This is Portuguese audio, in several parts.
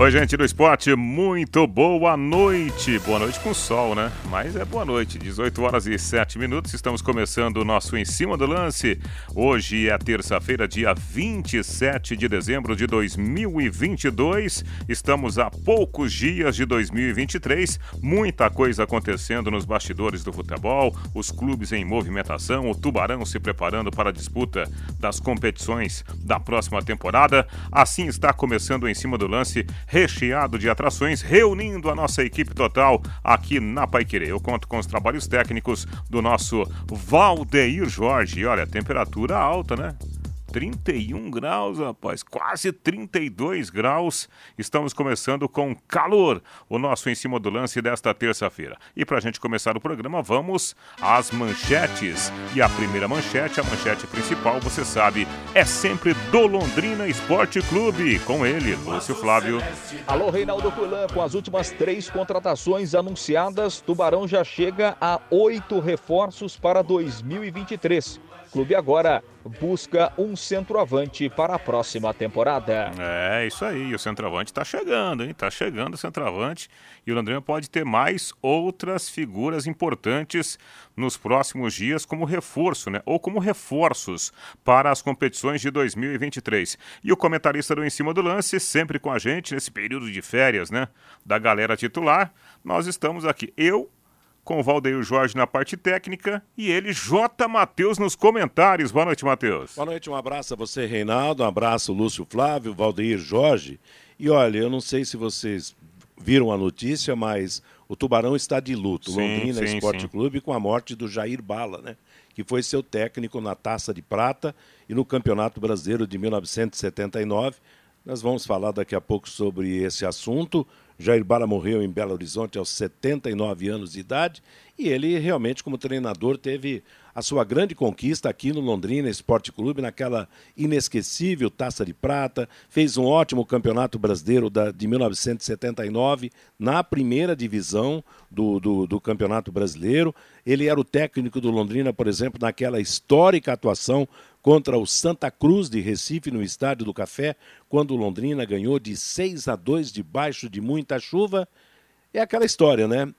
Oi, gente do esporte, muito boa noite. Boa noite com sol, né? Mas é boa noite, 18 horas e 7 minutos. Estamos começando o nosso Em Cima do Lance. Hoje é terça-feira, dia 27 de dezembro de 2022. Estamos a poucos dias de 2023. Muita coisa acontecendo nos bastidores do futebol, os clubes em movimentação, o Tubarão se preparando para a disputa das competições da próxima temporada. Assim está começando o Em Cima do Lance recheado de atrações, reunindo a nossa equipe total aqui na Paiquerê. Eu conto com os trabalhos técnicos do nosso Valdeir Jorge. Olha, temperatura alta, né? 31 graus, rapaz, quase 32 graus. Estamos começando com calor o nosso em cima do lance desta terça-feira. E para a gente começar o programa, vamos às manchetes. E a primeira manchete, a manchete principal, você sabe, é sempre do Londrina Esporte Clube. Com ele, Lúcio Flávio. Alô, Reinaldo Fulan, com as últimas três contratações anunciadas, Tubarão já chega a oito reforços para 2023 clube agora busca um centroavante para a próxima temporada. É, isso aí. O centroavante está chegando, hein? Está chegando o centroavante. E o Londrina pode ter mais outras figuras importantes nos próximos dias como reforço, né? Ou como reforços para as competições de 2023. E o comentarista do Em Cima do Lance, sempre com a gente nesse período de férias, né? Da galera titular. Nós estamos aqui. Eu, com o Valdeir Jorge na parte técnica e ele, J. Matheus, nos comentários. Boa noite, Matheus. Boa noite, um abraço a você, Reinaldo, um abraço, Lúcio Flávio, Valdeir Jorge. E olha, eu não sei se vocês viram a notícia, mas o Tubarão está de luto. Sim, Londrina sim, Esporte sim. Clube com a morte do Jair Bala, né? Que foi seu técnico na Taça de Prata e no Campeonato Brasileiro de 1979. Nós vamos falar daqui a pouco sobre esse assunto. Jair Bala morreu em Belo Horizonte aos 79 anos de idade e ele realmente, como treinador, teve a sua grande conquista aqui no Londrina Esporte Clube, naquela inesquecível Taça de Prata, fez um ótimo campeonato brasileiro da, de 1979 na primeira divisão do, do, do Campeonato Brasileiro. Ele era o técnico do Londrina, por exemplo, naquela histórica atuação contra o Santa Cruz de Recife no Estádio do Café, quando Londrina ganhou de 6 a 2 debaixo de muita chuva. É aquela história, né?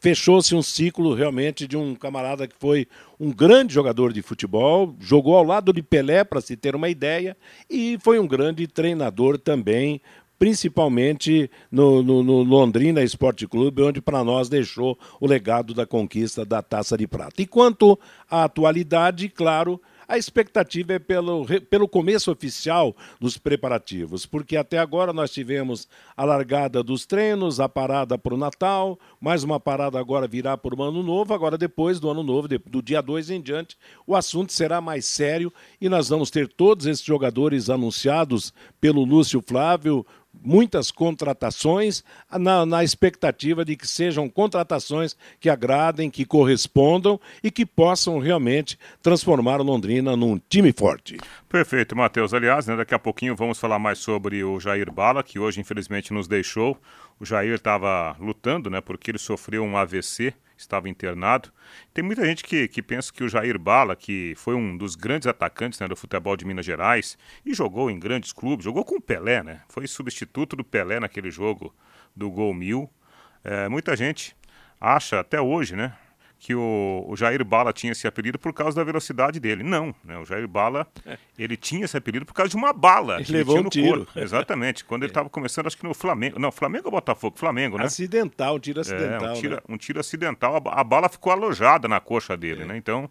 Fechou-se um ciclo realmente de um camarada que foi um grande jogador de futebol, jogou ao lado de Pelé, para se ter uma ideia, e foi um grande treinador também, principalmente no, no, no, Londrina Esporte Clube, onde para nós deixou o legado da conquista da Taça de Prata. E quanto à atualidade, claro, a expectativa é pelo, pelo começo oficial dos preparativos, porque até agora nós tivemos a largada dos treinos, a parada para o Natal, mais uma parada agora virá para o Ano Novo, agora depois do Ano Novo, do dia 2 em diante, o assunto será mais sério e nós vamos ter todos esses jogadores anunciados pelo Lúcio Flávio, muitas contratações na, na, expectativa de que sejam contratações que agradem, que correspondam e que possam realmente transformar Londrina num time forte. Perfeito, Matheus. Aliás, né, daqui a pouquinho vamos falar mais sobre o Jair Bala, que hoje infelizmente nos deixou. O Jair estava lutando, né, porque ele sofreu um AVC estava internado. Tem muita gente que, que pensa que o Jair Bala, que foi um dos grandes atacantes né, do futebol de Minas Gerais e jogou em grandes clubes, jogou com o Pelé, né? Foi substituto do Pelé naquele jogo do Gol Mil. É, muita gente acha até hoje, né? Que o, o, Jair Bala tinha esse apelido por causa da velocidade dele. Não, né? o Jair Bala, é. ele tinha esse apelido por causa de uma bala. Ele levou um tiro. Corpo. Exatamente, quando ele estava começando, acho que no Flamengo. Não, Flamengo ou Botafogo? Flamengo, né? Acidental, um tiro acidental. É, um, tiro, né? um tiro acidental. A, a, bala ficou alojada na coxa dele, é. né? Então,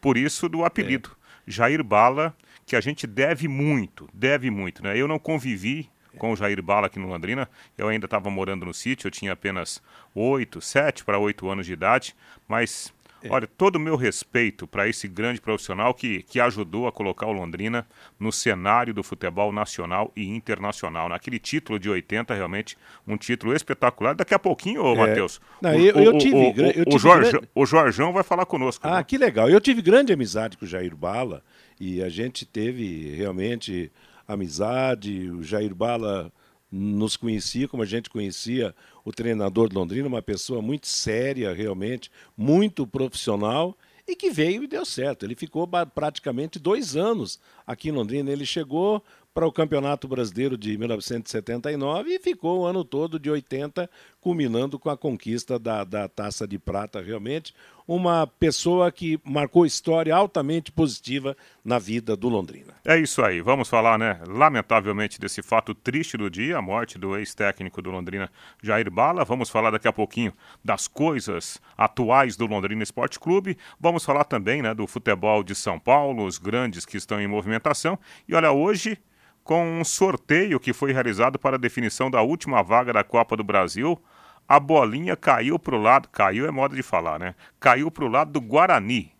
por isso do apelido. É. Jair Bala, que a gente deve muito, deve muito, né? Eu não convivi com o Jair Bala aqui no Londrina. Eu ainda estava morando no sítio, eu tinha apenas oito, sete para oito anos de idade, mas é. Olha, todo o meu respeito para esse grande profissional que, que ajudou a colocar o Londrina no cenário do futebol nacional e internacional. Naquele título de 80, realmente, um título espetacular. Daqui a pouquinho, ô, é. Matheus, o, eu, eu, tive, o, eu tive o, Jorge, grande... o Jorjão vai falar conosco. Ah, né? que legal. Eu tive grande amizade com o Jair Bala e a gente teve realmente amizade. O Jair Bala nos conhecia como a gente conhecia o treinador de Londrina, uma pessoa muito séria, realmente, muito profissional e que veio e deu certo. Ele ficou praticamente dois anos aqui em Londrina. Ele chegou para o Campeonato Brasileiro de 1979 e ficou o ano todo de 80, culminando com a conquista da, da Taça de Prata. Realmente, uma pessoa que marcou história altamente positiva na vida do Londrina. É isso aí. Vamos falar, né, lamentavelmente, desse fato triste do dia, a morte do ex-técnico do Londrina, Jair Bala. Vamos falar daqui a pouquinho das coisas atuais do Londrina Esporte Clube. Vamos falar também, né, do futebol de São Paulo, os grandes que estão em movimentação. E olha, hoje com um sorteio que foi realizado para a definição da última vaga da Copa do Brasil, a bolinha caiu para o lado, caiu é modo de falar, né? Caiu para o lado do Guarani.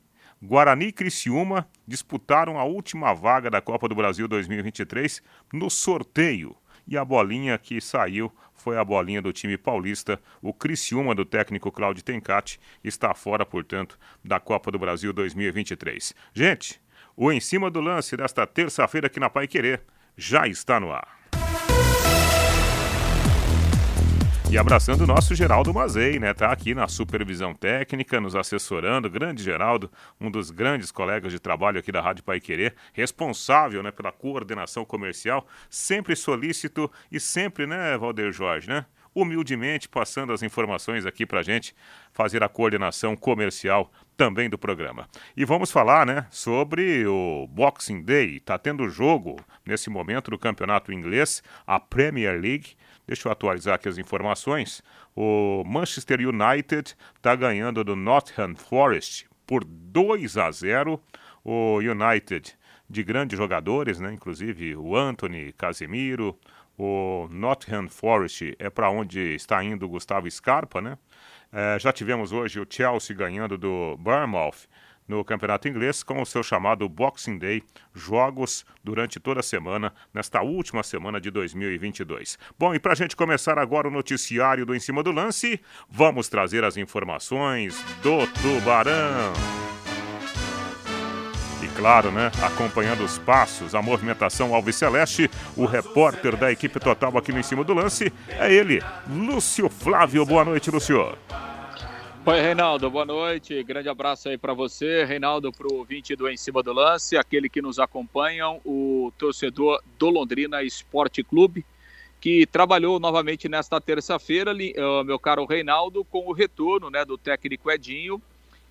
Guarani e Criciúma disputaram a última vaga da Copa do Brasil 2023 no sorteio. E a bolinha que saiu foi a bolinha do time paulista. O Criciúma, do técnico Claudio Tencati, está fora, portanto, da Copa do Brasil 2023. Gente, o Em Cima do Lance desta terça-feira aqui na Pai Querer já está no ar. E abraçando o nosso Geraldo Mazei, né? Tá aqui na supervisão técnica, nos assessorando. Grande Geraldo, um dos grandes colegas de trabalho aqui da Rádio Pai Querer, responsável, né, pela coordenação comercial, sempre solícito e sempre, né, Valder Jorge, né? Humildemente passando as informações aqui pra gente, fazer a coordenação comercial também do programa. E vamos falar, né, sobre o Boxing Day. Tá tendo jogo nesse momento do campeonato inglês, a Premier League. Deixa eu atualizar aqui as informações. O Manchester United está ganhando do Nottingham Forest por 2 a 0. O United de grandes jogadores, né, inclusive o Anthony Casemiro, o Nottingham Forest é para onde está indo o Gustavo Scarpa, né? É, já tivemos hoje o Chelsea ganhando do Bournemouth no Campeonato Inglês com o seu chamado Boxing Day, jogos durante toda a semana, nesta última semana de 2022. Bom, e para a gente começar agora o noticiário do Em Cima do Lance, vamos trazer as informações do Tubarão claro, né? Acompanhando os passos, a movimentação Alves Celeste, o repórter da equipe total aqui no Em Cima do Lance é ele, Lúcio Flávio. Boa noite, Lúcio. Oi, Reinaldo, boa noite. Grande abraço aí para você, Reinaldo, para o 20 do Em Cima do Lance, aquele que nos acompanham, o torcedor do Londrina Esporte Clube, que trabalhou novamente nesta terça-feira, meu caro Reinaldo, com o retorno né, do técnico Edinho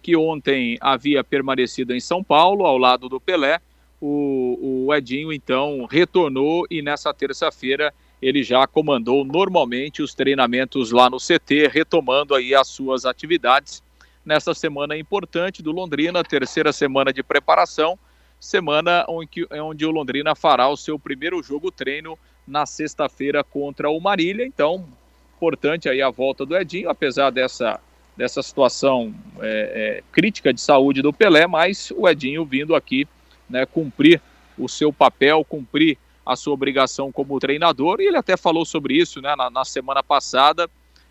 que ontem havia permanecido em São Paulo, ao lado do Pelé. O, o Edinho, então, retornou e nessa terça-feira ele já comandou normalmente os treinamentos lá no CT, retomando aí as suas atividades nessa semana importante do Londrina, terceira semana de preparação, semana onde, onde o Londrina fará o seu primeiro jogo treino na sexta-feira contra o Marília. Então, importante aí a volta do Edinho, apesar dessa dessa situação é, é, crítica de saúde do Pelé, mas o Edinho vindo aqui né, cumprir o seu papel, cumprir a sua obrigação como treinador, e ele até falou sobre isso né, na, na semana passada,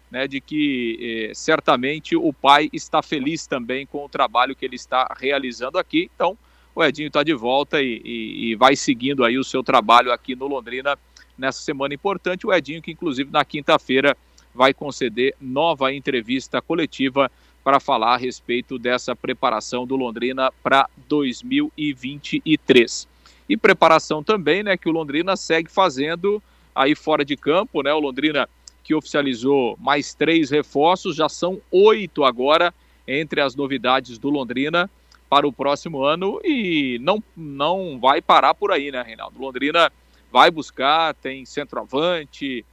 né, de que eh, certamente o pai está feliz também com o trabalho que ele está realizando aqui. Então, o Edinho está de volta e, e, e, vai seguindo aí o seu trabalho aqui no Londrina nessa semana importante. O Edinho, que inclusive na quinta-feira vai conceder nova entrevista coletiva para falar a respeito dessa preparação do Londrina para 2023. E preparação também, né, que o Londrina segue fazendo aí fora de campo, né? O Londrina que oficializou mais três reforços, já são oito agora entre as novidades do Londrina para o próximo ano e não, não vai parar por aí, né, Reinaldo? Londrina vai buscar, tem centroavante,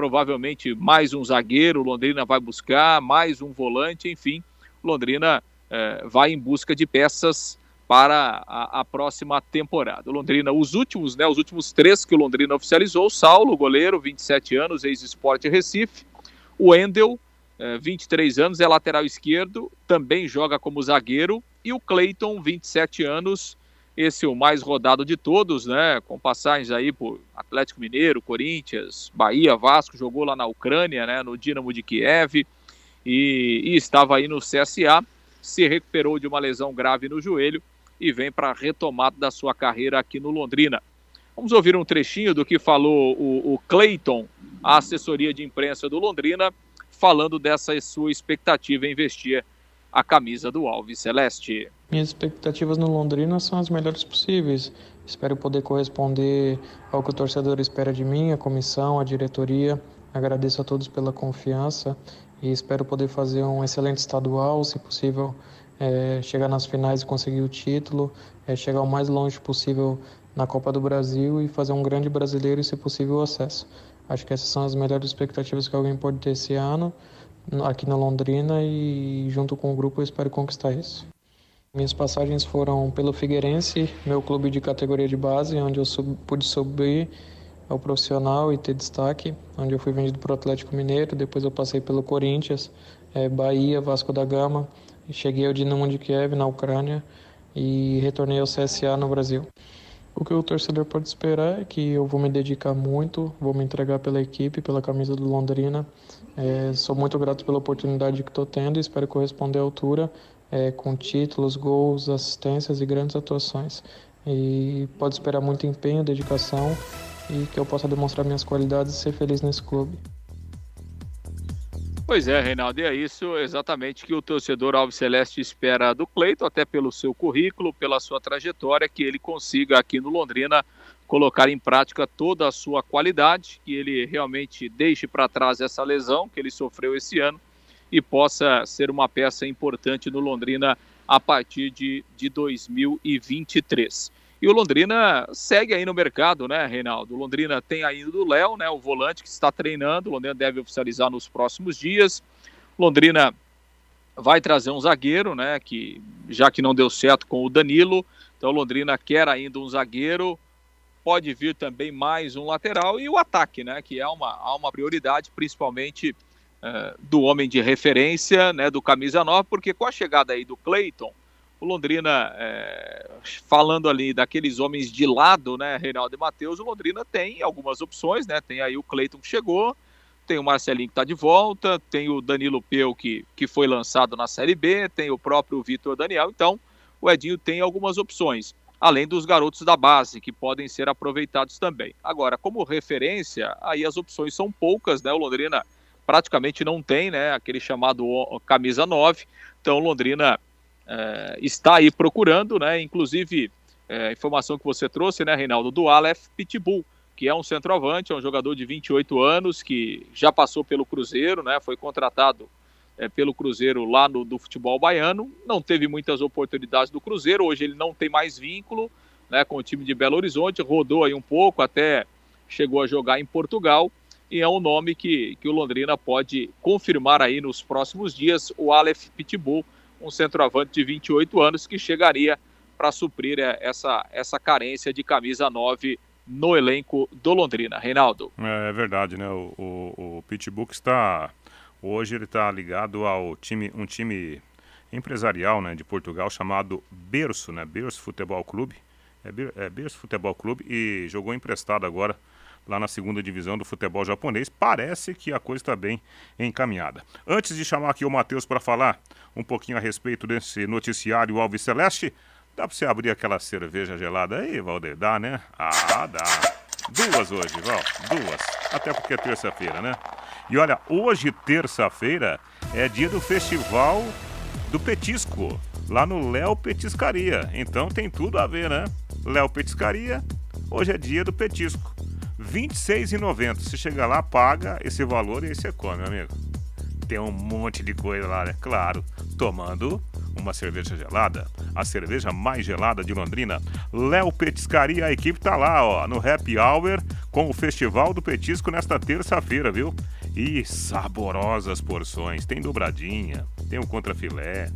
provavelmente mais um zagueiro, Londrina vai buscar, mais um volante, enfim, Londrina eh, vai em busca de peças para a, a, próxima temporada. Londrina, os últimos, né, os últimos três que o Londrina oficializou, Saulo, goleiro, 27 anos, ex-esporte Recife, o Endel, eh, 23 anos, é lateral esquerdo, também joga como zagueiro, e o Cleiton, 27 anos, esse o mais rodado de todos, né? Com passagens aí por Atlético Mineiro, Corinthians, Bahia, Vasco, jogou lá na Ucrânia, né? No Dinamo de Kiev e, e estava aí no CSA, se recuperou de uma lesão grave no joelho e vem para a retomada da sua carreira aqui no Londrina. Vamos ouvir um trechinho do que falou o, o Clayton, a assessoria de imprensa do Londrina, falando dessa sua expectativa em investir a camisa do Alves Celeste. Minhas expectativas no Londrina são as melhores possíveis. Espero poder corresponder ao que o torcedor espera de mim, a comissão, a diretoria. Agradeço a todos pela confiança e espero poder fazer um excelente estadual, se possível, é, chegar nas finais e conseguir o título, é, chegar o mais longe possível na Copa do Brasil e fazer um grande brasileiro e, se possível, o acesso. Acho que essas são as melhores expectativas que alguém pode ter esse ano aqui na Londrina e junto com o grupo eu espero conquistar isso. Minhas passagens foram pelo Figueirense, meu clube de categoria de base, onde eu sub, pude subir ao profissional e ter destaque, onde eu fui vendido para o Atlético Mineiro, depois eu passei pelo Corinthians, é, Bahia, Vasco da Gama, cheguei ao Dinamo de Kiev na Ucrânia e retornei ao CSA no Brasil. O que o torcedor pode esperar é que eu vou me dedicar muito, vou me entregar pela equipe, pela camisa do Londrina. É, sou muito grato pela oportunidade que estou tendo e espero corresponder à altura é, com títulos, gols, assistências e grandes atuações. E pode esperar muito empenho, dedicação e que eu possa demonstrar minhas qualidades e ser feliz nesse clube. Pois é, Reinaldo, e é isso exatamente que o torcedor Alves Celeste espera do Cleito, até pelo seu currículo, pela sua trajetória, que ele consiga aqui no Londrina colocar em prática toda a sua qualidade, que ele realmente deixe para trás essa lesão que ele sofreu esse ano e possa ser uma peça importante no Londrina a partir de, de 2023. E o Londrina segue aí no mercado, né, Reinaldo? O Londrina tem ainda o Léo, né, o volante que está treinando. O Londrina deve oficializar nos próximos dias. O Londrina vai trazer um zagueiro, né, que já que não deu certo com o Danilo, então o Londrina quer ainda um zagueiro. Pode vir também mais um lateral e o ataque, né, que é uma, uma prioridade, principalmente uh, do homem de referência, né, do camisa 9, porque com a chegada aí do Cleiton, o Londrina, é, falando ali daqueles homens de lado, né, Reinaldo e Matheus, o Londrina tem algumas opções, né? Tem aí o Cleiton que chegou, tem o Marcelinho que está de volta, tem o Danilo Peu que, que foi lançado na Série B, tem o próprio Vitor Daniel, então o Edinho tem algumas opções, além dos garotos da base, que podem ser aproveitados também. Agora, como referência, aí as opções são poucas, né? O Londrina praticamente não tem, né? Aquele chamado camisa 9, então Londrina é, está aí procurando, né? Inclusive, é, informação que você trouxe, né, Reinaldo, do Aleph Pitbull, que é um centroavante, é um jogador de 28 anos, que já passou pelo Cruzeiro, né? Foi contratado é, pelo Cruzeiro lá no do futebol baiano, não teve muitas oportunidades do Cruzeiro, hoje ele não tem mais vínculo né, com o time de Belo Horizonte, rodou aí um pouco, até chegou a jogar em Portugal, e é um nome que, que o Londrina pode confirmar aí nos próximos dias, o Aleph Pitbull, um centroavante de 28 anos que chegaria para suprir é, essa, essa carência de camisa 9 no elenco do Londrina. Reinaldo. É, é verdade, né? O, o, o Pitbull está. Hoje ele está ligado ao time, um time empresarial né, de Portugal chamado Berço, né? Berço Futebol Clube. É, é Berço Futebol Clube e jogou emprestado agora lá na segunda divisão do futebol japonês. Parece que a coisa está bem encaminhada. Antes de chamar aqui o Matheus para falar um pouquinho a respeito desse noticiário Alves Celeste, dá para você abrir aquela cerveja gelada aí, Valder? Dá, né? Ah, dá. Duas hoje, Val. Duas. Até porque é terça-feira, né? E olha, hoje, terça-feira, é dia do festival do petisco, lá no Léo Petiscaria. Então tem tudo a ver, né? Léo Petiscaria, hoje é dia do petisco. R$ 26,90. Se chegar lá, paga esse valor e aí você come, amigo. Tem um monte de coisa lá, né? Claro, tomando uma cerveja gelada, a cerveja mais gelada de Londrina. Léo Petiscaria, a equipe tá lá, ó, no Happy Hour com o Festival do Petisco nesta terça-feira, viu? E saborosas porções. Tem dobradinha, tem o contrafilé,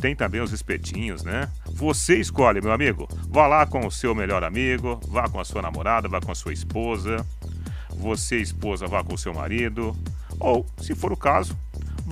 tem também os espetinhos, né? Você escolhe, meu amigo. Vá lá com o seu melhor amigo, vá com a sua namorada, vá com a sua esposa. Você, esposa, vá com o seu marido. Ou, se for o caso,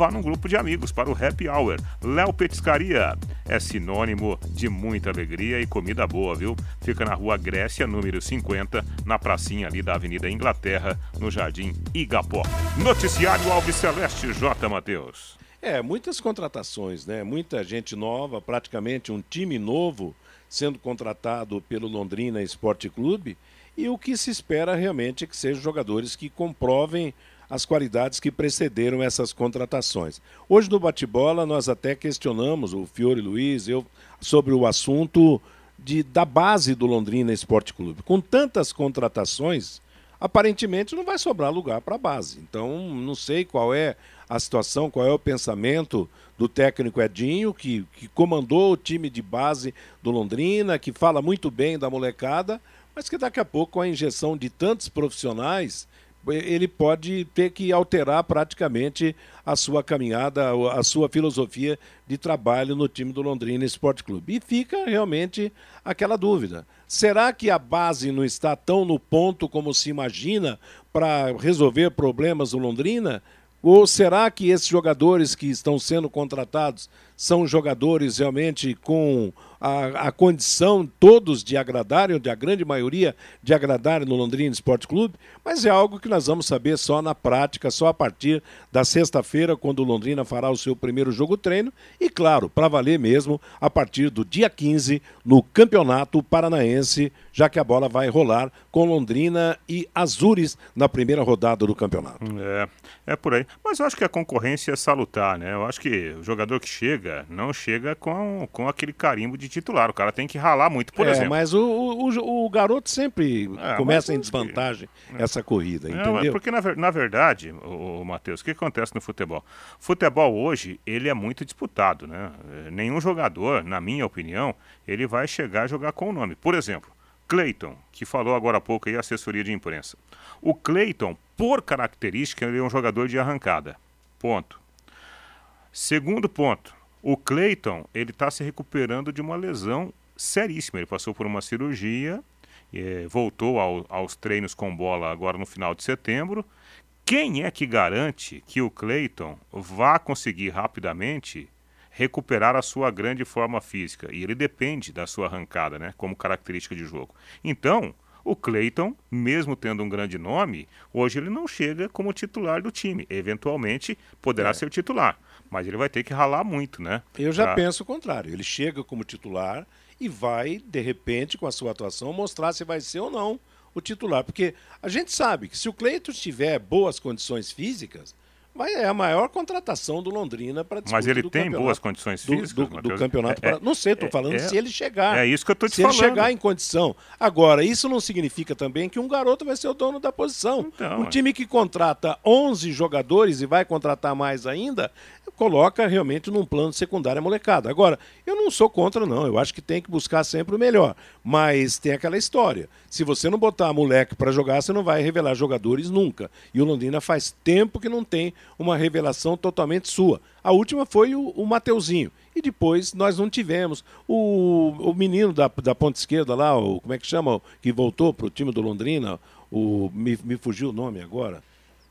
vá num grupo de amigos para o Happy Hour. Léo Petiscaria é sinônimo de muita alegria e comida boa, viu? Fica na rua Grécia, número 50, na pracinha ali da Avenida Inglaterra, no Jardim Igapó. Noticiário Alves Celeste J. Matheus. É, muitas contratações, né? Muita gente nova, praticamente um time novo sendo contratado pelo Londrina Esporte Clube. E o que se espera realmente é que sejam jogadores que comprovem as qualidades que precederam essas contratações. Hoje no bate-bola nós até questionamos, o Fiore Luiz, eu, sobre o assunto de, da base do Londrina Esporte Clube. Com tantas contratações, aparentemente não vai sobrar lugar para a base. Então, não sei qual é a situação, qual é o pensamento do técnico Edinho, que, que comandou o time de base do Londrina, que fala muito bem da molecada, mas que daqui a pouco, com a injeção de tantos profissionais, ele pode ter que alterar praticamente a sua caminhada, a sua filosofia de trabalho no time do Londrina Esporte Clube. E fica realmente aquela dúvida: será que a base não está tão no ponto como se imagina para resolver problemas do Londrina? Ou será que esses jogadores que estão sendo contratados são jogadores realmente com a, a condição todos de agradarem, ou de a grande maioria de agradarem no Londrina Esporte Clube? Mas é algo que nós vamos saber só na prática, só a partir da sexta-feira, quando o Londrina fará o seu primeiro jogo treino. E claro, para valer mesmo, a partir do dia 15, no Campeonato Paranaense, já que a bola vai rolar com Londrina e Azures na primeira rodada do campeonato. É, é por aí. Mas eu acho que a concorrência é salutar, né? Eu acho que o jogador que chega, não chega com, com aquele carimbo de titular. O cara tem que ralar muito, por é, exemplo. Mas o, o, o garoto sempre é, começa em desvantagem que... essa corrida, é, entendeu? porque, na, na verdade, o, o Matheus, o que acontece no futebol? Futebol hoje, ele é muito disputado, né? Nenhum jogador, na minha opinião, ele vai chegar a jogar com o nome. Por exemplo, Cleiton, que falou agora há pouco aí, assessoria de imprensa. O Cleiton, por característica, ele é um jogador de arrancada. Ponto. Segundo ponto, o Cleiton ele está se recuperando de uma lesão seríssima. Ele passou por uma cirurgia, é, voltou ao, aos treinos com bola agora no final de setembro. Quem é que garante que o Cleiton vá conseguir rapidamente recuperar a sua grande forma física? E ele depende da sua arrancada, né, como característica de jogo. Então, o Cleiton, mesmo tendo um grande nome, hoje ele não chega como titular do time. Eventualmente poderá é. ser titular, mas ele vai ter que ralar muito, né? Eu já pra... penso o contrário. Ele chega como titular e vai, de repente, com a sua atuação, mostrar se vai ser ou não o titular. Porque a gente sabe que se o Cleiton tiver boas condições físicas, mas é a maior contratação do Londrina para Mas ele tem boas condições físicas? Do, do, do campeonato. É, pra... não sei, estou é, falando é, se ele chegar. É isso que eu estou te se falando. Se ele chegar em condição. Agora, isso não significa também que um garoto vai ser o dono da posição. Então, um time que contrata 11 jogadores e vai contratar mais ainda, coloca realmente num plano secundário a molecada. Agora, eu não sou contra, não. Eu acho que tem que buscar sempre o melhor. Mas tem aquela história. Se você não botar moleque para jogar, você não vai revelar jogadores nunca. E o Londrina faz tempo que não tem uma revelação totalmente sua. A última foi o, o Mateuzinho. E depois nós não tivemos. O, o menino da, da ponta esquerda lá, o, como é que chama? Que voltou para o time do Londrina, o, me, me fugiu o nome agora,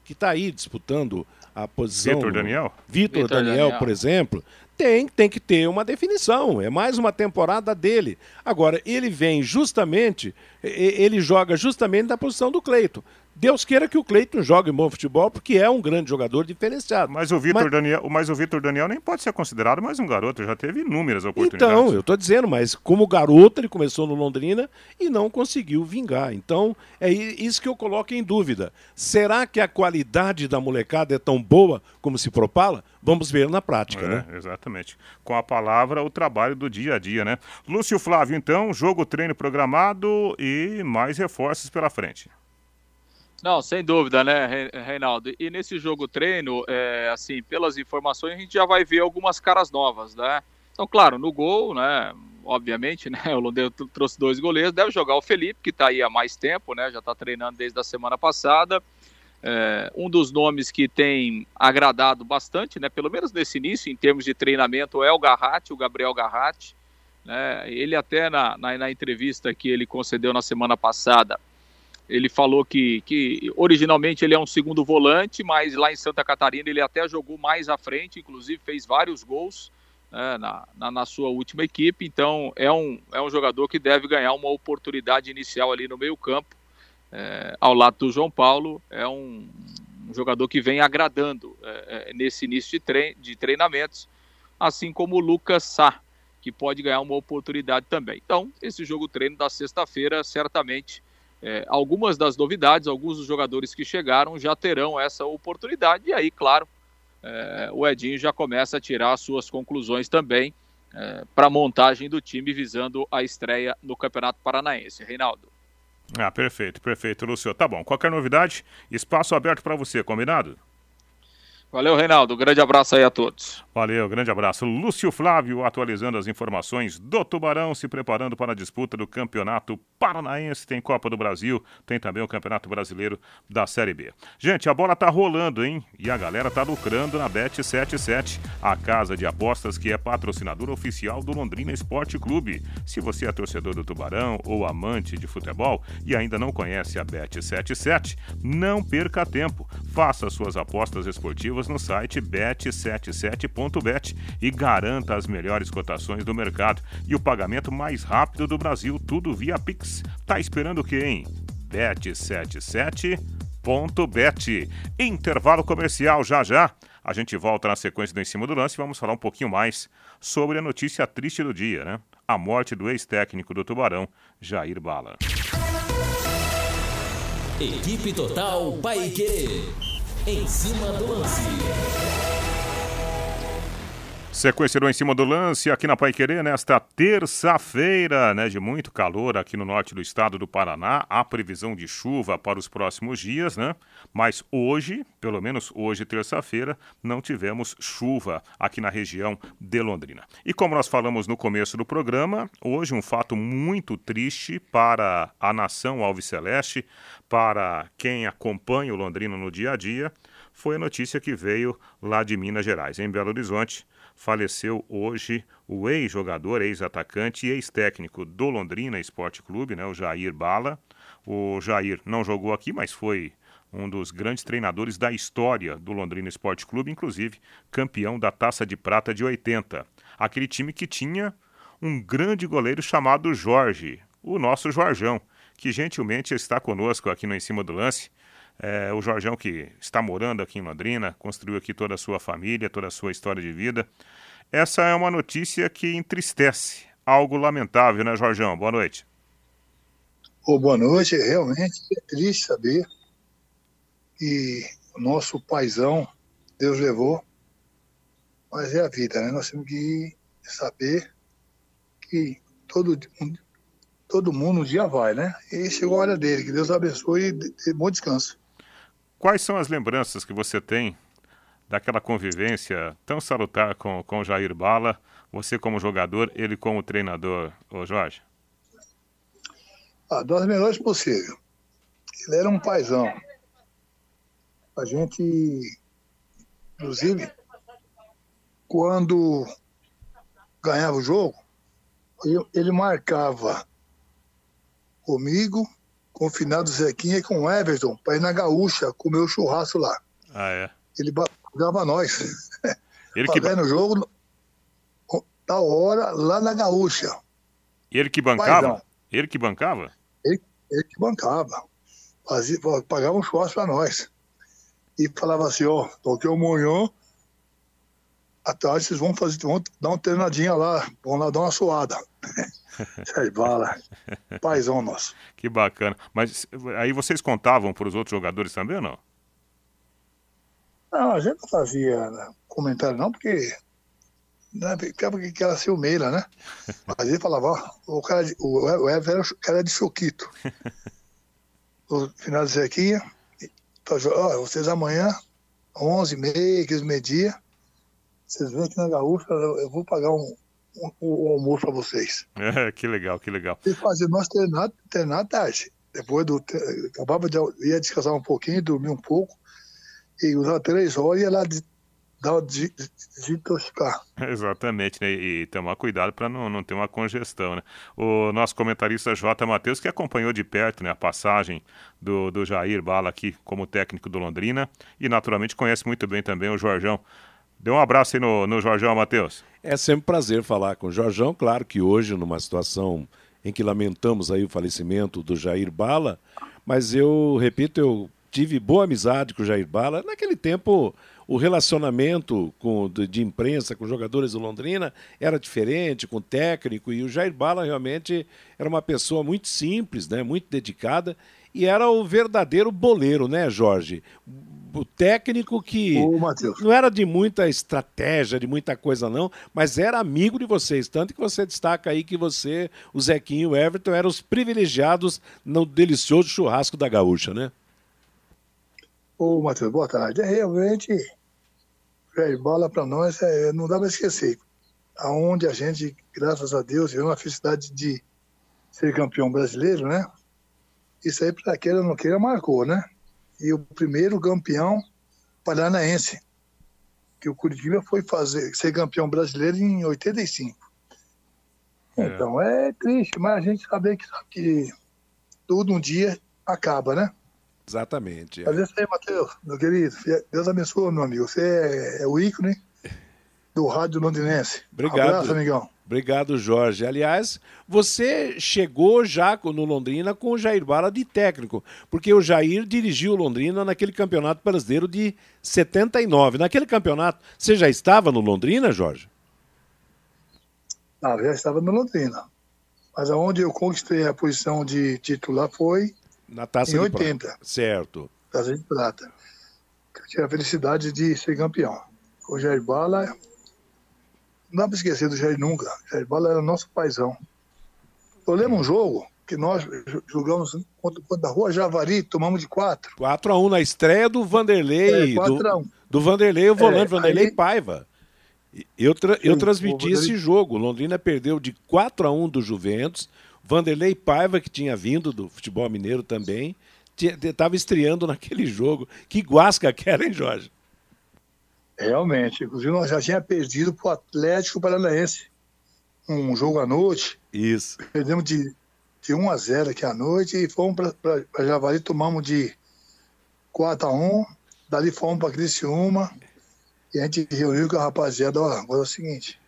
que está aí disputando a posição. Vitor Daniel? Vitor Daniel, Daniel, por exemplo, tem, tem que ter uma definição. É mais uma temporada dele. Agora, ele vem justamente, ele joga justamente na posição do Cleito. Deus queira que o Cleiton jogue bom futebol, porque é um grande jogador diferenciado. Mas o Vitor mas... Daniel, mas o Vitor Daniel nem pode ser considerado mais um garoto, já teve inúmeras oportunidades. Então, eu estou dizendo, mas como garoto ele começou no Londrina e não conseguiu vingar. Então, é isso que eu coloco em dúvida. Será que a qualidade da molecada é tão boa como se propala? Vamos ver na prática, é, né? Exatamente. Com a palavra, o trabalho do dia a dia, né? Lúcio Flávio, então, jogo treino programado e mais reforços pela frente. Não, sem dúvida, né, Reinaldo? E nesse jogo treino, é, assim, pelas informações, a gente já vai ver algumas caras novas, né? Então, claro, no gol, né? Obviamente, né? O Londrina trouxe dois goleiros, deve jogar o Felipe, que está aí há mais tempo, né? Já está treinando desde a semana passada. É, um dos nomes que tem agradado bastante, né? Pelo menos nesse início, em termos de treinamento, é o Garratti, o Gabriel Garratti. Né? Ele até na, na, na entrevista que ele concedeu na semana passada ele falou que, que originalmente ele é um segundo volante, mas lá em Santa Catarina ele até jogou mais à frente, inclusive fez vários gols né, na, na, na, sua última equipe. Então é um, é um jogador que deve ganhar uma oportunidade inicial ali no meio-campo, é, ao lado do João Paulo. É um, um jogador que vem agradando é, é nesse início de, trein, de treinamentos, assim como o Lucas Sá, que pode ganhar uma oportunidade também. Então, esse jogo treino da sexta-feira certamente é, algumas das novidades, alguns dos jogadores que chegaram já terão essa oportunidade. E aí, claro, é, o Edinho já começa a tirar suas conclusões também é, para a montagem do time visando a estreia no Campeonato Paranaense. Reinaldo. Ah, perfeito, perfeito, Lúcio. Tá bom, qualquer novidade, espaço aberto para você, combinado? Valeu, Reinaldo. Grande abraço aí a todos. Valeu, grande abraço. Lúcio Flávio atualizando as informações do Tubarão, se preparando para a disputa do Campeonato Paranaense. Tem Copa do Brasil, tem também o Campeonato Brasileiro da Série B. Gente, a bola tá rolando, hein? E a galera tá lucrando na Bet77, a casa de apostas que é patrocinadora oficial do Londrina Esporte Clube. Se você é torcedor do Tubarão ou amante de futebol e ainda não conhece a Bet77, não perca tempo. Faça suas apostas esportivas no site bet77.bet e garanta as melhores cotações do mercado e o pagamento mais rápido do Brasil, tudo via Pix. Tá esperando hein? bet77.bet. Intervalo comercial já já. A gente volta na sequência do Em Cima do Lance e vamos falar um pouquinho mais sobre a notícia triste do dia, né? A morte do ex-técnico do Tubarão, Jair Bala. Equipe Total Paique. Em cima do lance. Sequência do Em Cima do Lance aqui na Pai Querer nesta terça-feira, né, de muito calor aqui no norte do estado do Paraná. Há previsão de chuva para os próximos dias, né? Mas hoje, pelo menos hoje, terça-feira, não tivemos chuva aqui na região de Londrina. E como nós falamos no começo do programa, hoje um fato muito triste para a nação alviceleste, para quem acompanha o Londrina no dia a dia, foi a notícia que veio lá de Minas Gerais, em Belo Horizonte faleceu hoje o ex-jogador, ex-atacante e ex-técnico do Londrina Esporte Clube, né, o Jair Bala. O Jair não jogou aqui, mas foi um dos grandes treinadores da história do Londrina Esporte Clube, inclusive campeão da Taça de Prata de 80. Aquele time que tinha um grande goleiro chamado Jorge, o nosso Jorjão, que gentilmente está conosco aqui no Em Cima do Lance. É, o Jorgão que está morando aqui em Londrina, construiu aqui toda a sua família, toda a sua história de vida. Essa é uma notícia que entristece, algo lamentável, né, Jorgão? Boa noite. Oh, boa noite, realmente é triste saber que o nosso paizão, Deus levou, mas é a vida, né? Nós temos que saber que todo, todo mundo um dia vai, né? E chegou a hora dele, que Deus abençoe e dê bom descanso. Quais são as lembranças que você tem daquela convivência tão salutar com, com Jair Bala, você como jogador, ele como treinador, ô Jorge? Ah, das melhores possível. Ele era um paizão. A gente, inclusive, quando ganhava o jogo, ele marcava comigo com o finado Zequinha com o Everton para ir na Gaúcha comer o churrasco lá. Ah, é? Ele pagava nós. Ele que... no jogo, da hora, lá na Gaúcha. Ele que bancava? Paizão. Ele que bancava? Ele, ele que bancava. Fazia, pagava um churrasco para nós. E falava assim, ó, toquei o monhão, à tarde vocês vão fazer, vão dar uma treinadinha lá, vão lá dar uma suada. Sai bala. Paizão nosso. Que bacana. Mas aí vocês contavam para os outros jogadores também ou não? Não, a gente não fazia né, comentário não, porque né, ficava que era ciumeira, né? Mas ele falava, ó, o cara, de, o, o era o cara de Choquito. o final de Zequinha, ó, vocês amanhã, 11 h 15 meio-dia, vocês vêm aqui na Gaúcha, eu vou pagar um, o, almoço para vocês. É, que legal, que legal. E fazer nós treinar, treinar à tarde. Depois do. Acabava de ia descansar um pouquinho, dormir um pouco, e usar três horas e ia lá de, dar de, desintoxicar. Exatamente, né? E tomar cuidado para não, não ter uma congestão, né? O nosso comentarista J. Matheus, que acompanhou de perto né, a passagem do, do Jair Bala aqui como técnico do Londrina e naturalmente conhece muito bem também o Jorjão. Dê um abraço aí no, no Jorjão, Matheus. É sempre um prazer falar com o Jorjão. Claro que hoje, numa situação em que lamentamos aí o falecimento do Jair Bala, mas eu repito, eu tive boa amizade com o Jair Bala. Naquele tempo, o relacionamento com, de, de, imprensa com jogadores do Londrina era diferente, com o técnico, e o Jair Bala realmente era uma pessoa muito simples, né, muito dedicada, e era o verdadeiro boleiro, né, Jorge? O técnico que Ô, não era de muita estratégia, de muita coisa não, mas era amigo de vocês, tanto que você destaca aí que você, o Zequinho e o Everton eram os privilegiados no delicioso churrasco da gaúcha, né? Ô, Matheus, boa tarde. É realmente, Jair Bala para nós é, não dá para esquecer. Aonde a gente, graças a Deus, teve uma felicidade de ser campeão brasileiro, né? Isso aí, para queira ou não queira, marcou, né? E o primeiro campeão paranaense, que o Curitiba foi fazer, ser campeão brasileiro em 85. É. Então é triste, mas a gente sabe que, que tudo um dia acaba, né? Exatamente. É. Mas é isso aí, Matheus, meu querido. Deus abençoe, meu amigo. Você é, é o ícone do rádio londinense. Obrigado. Um abraço, amigão. Obrigado, Jorge. Aliás, você chegou já no Londrina com o Jair Bala de técnico, porque o Jair dirigiu o Londrina naquele campeonato brasileiro de 79. Naquele campeonato, você já estava no Londrina, Jorge? Não, já estava no Londrina. Mas aonde eu conquistei a posição de titular foi na taça em de 80. Prata. Certo. Taça de prata. Eu tive a felicidade de ser campeão. O Jair Bala não dá para esquecer do Jair nunca. Jair Bala era nosso paizão. Eu lembro um jogo que nós jogamos contra, contra a Rua Javari, tomamos de 4. 4x1 na estreia do Vanderlei. É, do, do Vanderlei, o volante é, Vanderlei aí... Paiva. Eu, tra eu transmiti esse jogo. Londrina perdeu de 4 a 1 do Juventus. Vanderlei Paiva, que tinha vindo do futebol mineiro também, estava estreando naquele jogo. Que guasca que era, hein, Jorge? Realmente. Inclusive, nós já tínhamos perdido para o Atlético Paranaense um jogo à noite. Isso. Perdemos de, de 1 a 0 aqui à noite e fomos para Javari, tomamos de 4 a 1 Dali fomos para Criciúma e a gente reuniu com a rapaziada. Ó, agora é o seguinte: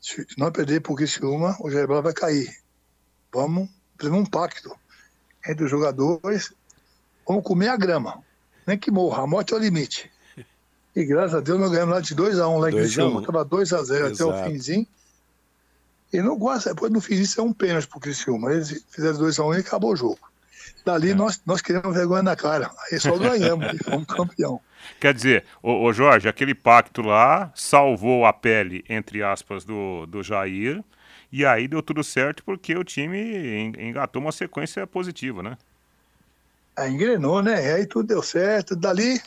se nós perder para o Criciúma, o Jair vai cair. Vamos fazer um pacto entre os jogadores. Vamos comer a grama. Nem que morra, a morte é o limite. E graças a Deus nós ganhamos lá de 2x1 um, lá em Criciúma. Estava 2x0 até o finzinho. E não gosta, depois no finzinho isso é um pênalti pro Criciúma. Eles fizeram 2x1 um e acabou o jogo. Dali é. nós, nós queremos vergonha na cara. Aí só ganhamos e fomos campeão. Quer dizer, ô, ô, Jorge, aquele pacto lá salvou a pele, entre aspas, do, do Jair. E aí deu tudo certo porque o time engatou uma sequência positiva, né? Aí engrenou, né? E aí tudo deu certo. Dali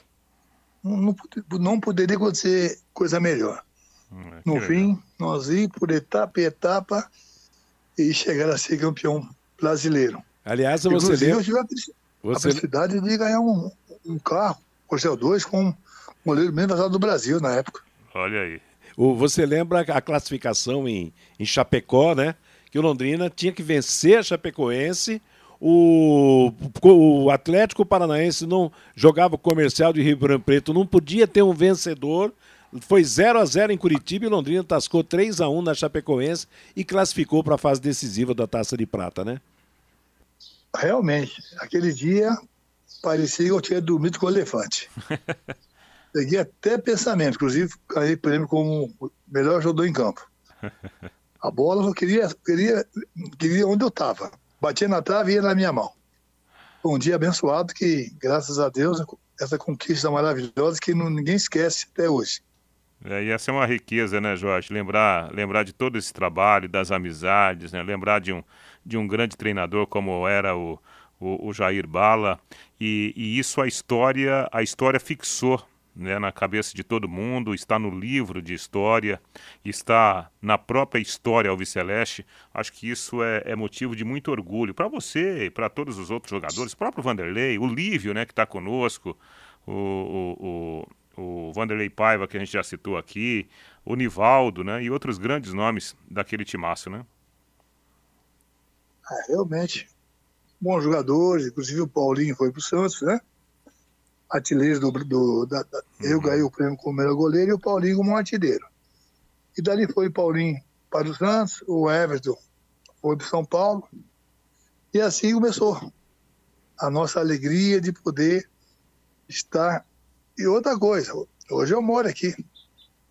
não, não poderia acontecer coisa melhor. Hum, no legal. fim, nós ir por etapa em etapa e chegar a ser campeão brasileiro. Aliás, você Inclusive, eu tive a, você... felicidade de ganhar um, um carro, Corcel 2, com o goleiro menos vazado do Brasil na época. Olha aí. O, você lembra a classificação em, em Chapecó, né? Que o Londrina tinha que vencer a Chapecoense o, o Atlético Paranaense não jogava o comercial de Rio Branco Preto, não podia ter um vencedor. Foi 0 a 0 em Curitiba e Londrina tascou 3 a 1 na Chapecoense e classificou para a fase decisiva da Taça de Prata, né? Realmente, aquele dia parecia que eu tinha dormido com o elefante. Peguei até pensamento, inclusive caí prêmio como o melhor jogador em campo. A bola eu queria, queria, queria onde eu estava batia na trave e ia na minha mão. Um dia abençoado que, graças a Deus, essa conquista maravilhosa que ninguém esquece até hoje. É, e essa é uma riqueza, né, Jorge? Lembrar, lembrar de todo esse trabalho, das amizades, né? lembrar de um, de um grande treinador como era o, o, o Jair Bala. E, e, isso a história, a história fixou né, na cabeça de todo mundo, está no livro de história, está na própria história Alves Celeste. Acho que isso é, é motivo de muito orgulho para você e para todos os outros jogadores, o próprio Vanderlei, o Lívio, né, que está conosco, o, o, o, o Vanderlei Paiva, que a gente já citou aqui, o Nivaldo, né, e outros grandes nomes daquele timaço, né? Ah, realmente, bons jogadores, inclusive o Paulinho foi para o Santos, né? Artilheiros do, do da, da, uhum. eu ganhei o prêmio como melhor goleiro e o Paulinho como artilheiro. E dali foi o Paulinho para o Santos, o Everton foi para São Paulo. E assim começou a nossa alegria de poder estar. E outra coisa, Hoje eu moro aqui.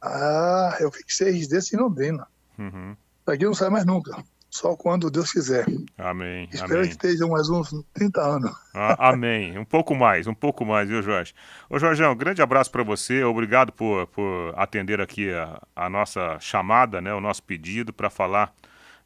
Ah, eu fiquei seis desses em Londrina. Uhum. Daqui não sai mais nunca. Só quando Deus quiser. Amém. Espero amém. que estejam mais uns 30 anos. Ah, amém. Um pouco mais, um pouco mais, viu, Jorge? Ô, Jorgão, um grande abraço para você. Obrigado por, por atender aqui a, a nossa chamada, né, o nosso pedido para falar